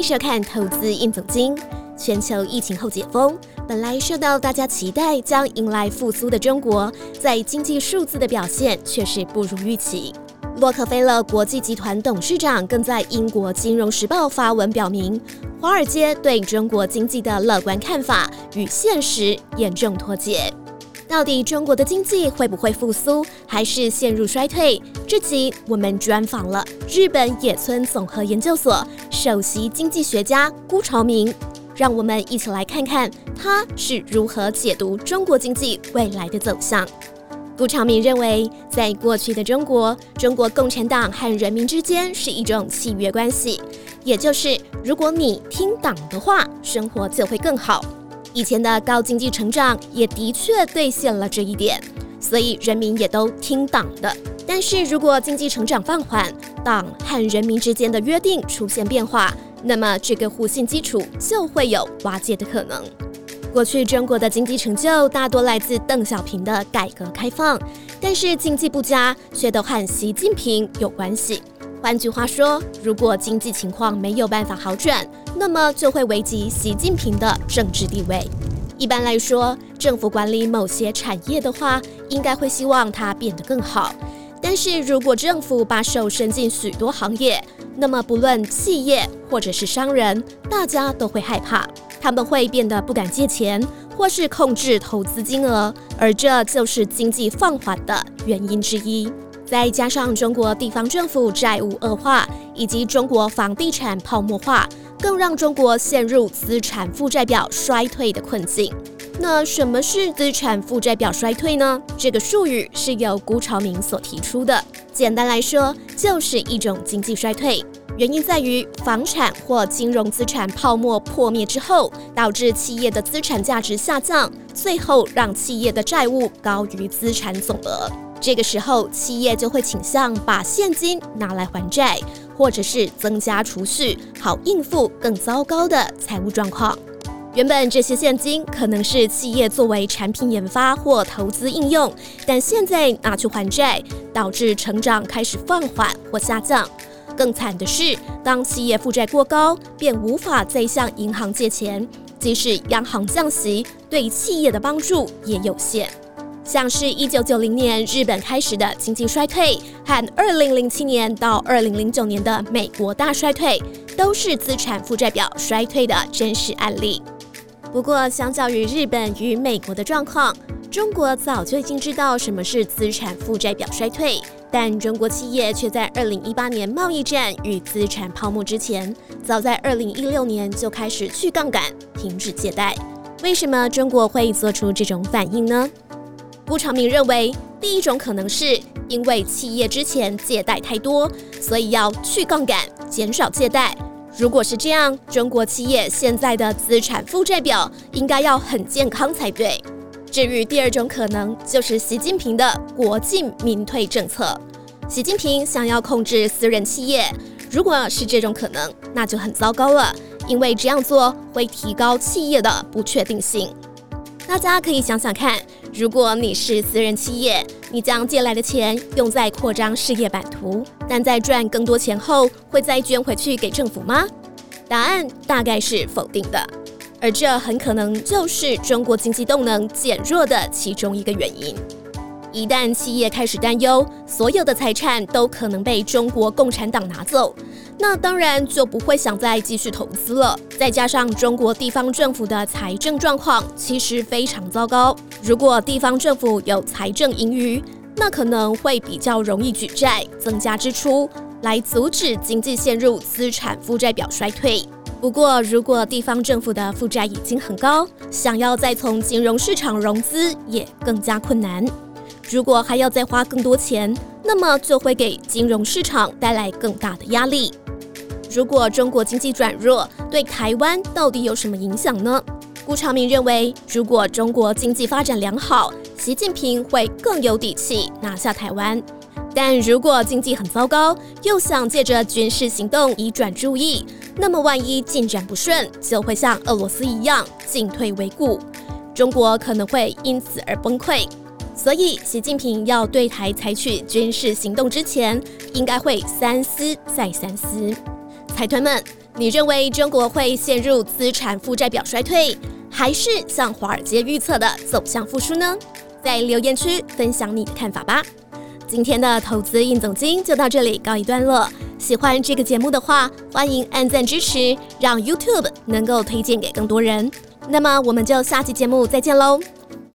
迎收看《投资应总经》。全球疫情后解封，本来受到大家期待将迎来复苏的中国，在经济数字的表现却是不如预期。洛克菲勒国际集团董事长更在英国《金融时报》发文表明，华尔街对中国经济的乐观看法与现实严重脱节。到底中国的经济会不会复苏，还是陷入衰退？这集我们专访了日本野村综合研究所首席经济学家辜朝明，让我们一起来看看他是如何解读中国经济未来的走向。辜朝明认为，在过去的中国，中国共产党和人民之间是一种契约关系，也就是如果你听党的话，生活就会更好。以前的高经济成长也的确兑现了这一点，所以人民也都听党的。但是如果经济成长放缓，党和人民之间的约定出现变化，那么这个互信基础就会有瓦解的可能。过去中国的经济成就大多来自邓小平的改革开放，但是经济不佳却都和习近平有关系。换句话说，如果经济情况没有办法好转，那么就会危及习近平的政治地位。一般来说，政府管理某些产业的话，应该会希望它变得更好。但是如果政府把手伸进许多行业，那么不论企业或者是商人，大家都会害怕，他们会变得不敢借钱，或是控制投资金额，而这就是经济放缓的原因之一。再加上中国地方政府债务恶化，以及中国房地产泡沫化，更让中国陷入资产负债表衰退的困境。那什么是资产负债表衰退呢？这个术语是由辜朝明所提出的。简单来说，就是一种经济衰退，原因在于房产或金融资产泡沫破灭之后，导致企业的资产价值下降，最后让企业的债务高于资产总额。这个时候，企业就会倾向把现金拿来还债，或者是增加储蓄，好应付更糟糕的财务状况。原本这些现金可能是企业作为产品研发或投资应用，但现在拿去还债，导致成长开始放缓或下降。更惨的是，当企业负债过高，便无法再向银行借钱，即使央行降息，对企业的帮助也有限。像是一九九零年日本开始的经济衰退，和二零零七年到二零零九年的美国大衰退，都是资产负债表衰退的真实案例。不过，相较于日本与美国的状况，中国早就已经知道什么是资产负债表衰退，但中国企业却在二零一八年贸易战与资产泡沫之前，早在二零一六年就开始去杠杆、停止借贷。为什么中国会做出这种反应呢？顾长明认为，第一种可能是因为企业之前借贷太多，所以要去杠杆，减少借贷。如果是这样，中国企业现在的资产负债表应该要很健康才对。至于第二种可能，就是习近平的国进民退政策。习近平想要控制私人企业，如果是这种可能，那就很糟糕了，因为这样做会提高企业的不确定性。大家可以想想看，如果你是私人企业，你将借来的钱用在扩张事业版图，但在赚更多钱后，会再捐回去给政府吗？答案大概是否定的，而这很可能就是中国经济动能减弱的其中一个原因。一旦企业开始担忧，所有的财产都可能被中国共产党拿走，那当然就不会想再继续投资了。再加上中国地方政府的财政状况其实非常糟糕，如果地方政府有财政盈余，那可能会比较容易举债，增加支出，来阻止经济陷入资产负债表衰退。不过，如果地方政府的负债已经很高，想要再从金融市场融资也更加困难。如果还要再花更多钱，那么就会给金融市场带来更大的压力。如果中国经济转弱，对台湾到底有什么影响呢？辜朝明认为，如果中国经济发展良好，习近平会更有底气拿下台湾；但如果经济很糟糕，又想借着军事行动移转注意，那么万一进展不顺，就会像俄罗斯一样进退维谷，中国可能会因此而崩溃。所以，习近平要对台采取军事行动之前，应该会三思再三思。财团们，你认为中国会陷入资产负债表衰退，还是像华尔街预测的走向复苏呢？在留言区分享你的看法吧。今天的投资应总经就到这里告一段落。喜欢这个节目的话，欢迎按赞支持，让 YouTube 能够推荐给更多人。那么我们就下期节目再见喽。